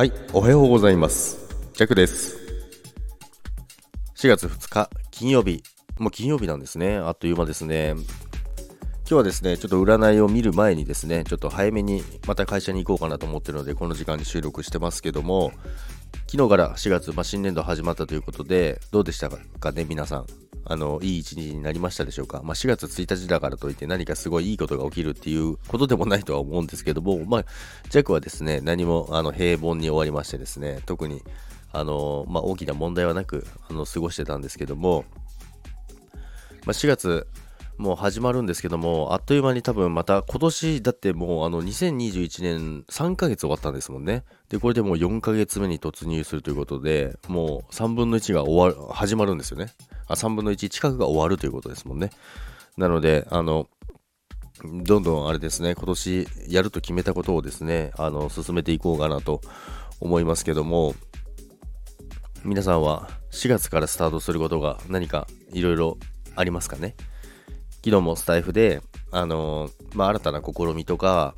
はい、おはようございます。ジャックです。4月2日、金曜日。もう金曜日なんですね。あっという間ですね。今日はですね、ちょっと占いを見る前にですね、ちょっと早めにまた会社に行こうかなと思ってるので、この時間に収録してますけども、昨日から4月、まあ、新年度始まったということで、どうでしたかね、皆さん。あの、いい一日になりましたでしょうか？まあ、4月1日だからといって何かすごいいいことが起きるっていうことでもないとは思うんですけども、まあ、ジャックはですね、何もあの平凡に終わりましてですね、特にあの、まあ、大きな問題はなくあの過ごしてたんですけども、まあ、4月もう始まるんですけども、あっという間に多分また今年だってもうあの2021年3ヶ月終わったんですもんね。で、これでもう4ヶ月目に突入するということで、もう3分の1が終わる、始まるんですよね。あ、3分の1近くが終わるということですもんね。なので、あの、どんどんあれですね、今年やると決めたことをですね、あの、進めていこうかなと思いますけども、皆さんは4月からスタートすることが何かいろいろありますかね？昨日もスタイフで、あのまあ、新たな試みとか、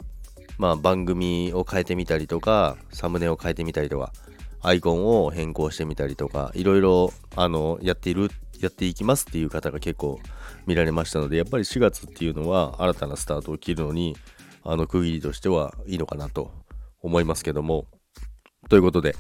まあ、番組を変えてみたりとか、サムネを変えてみたりとか、アイコンを変更してみたりとか、いろいろ、あの、やっている、やっていきますっていう方が結構見られましたので、やっぱり4月っていうのは新たなスタートを切るのに、あの、区切りとしてはいいのかなと思いますけども、ということで、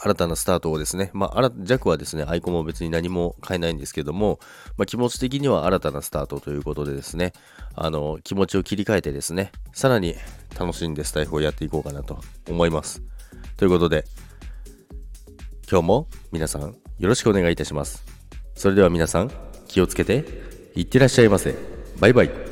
新たなスタートをですね、まあ、弱はですね、アイコンも別に何も変えないんですけども、まあ、気持ち的には新たなスタートということでですね、あの、気持ちを切り替えてですね、さらに楽しんでスタイフをやっていこうかなと思います。ということで、今日も皆さんよろしくお願いいたします。それでは皆さん、気をつけて、いってらっしゃいませ。バイバイ。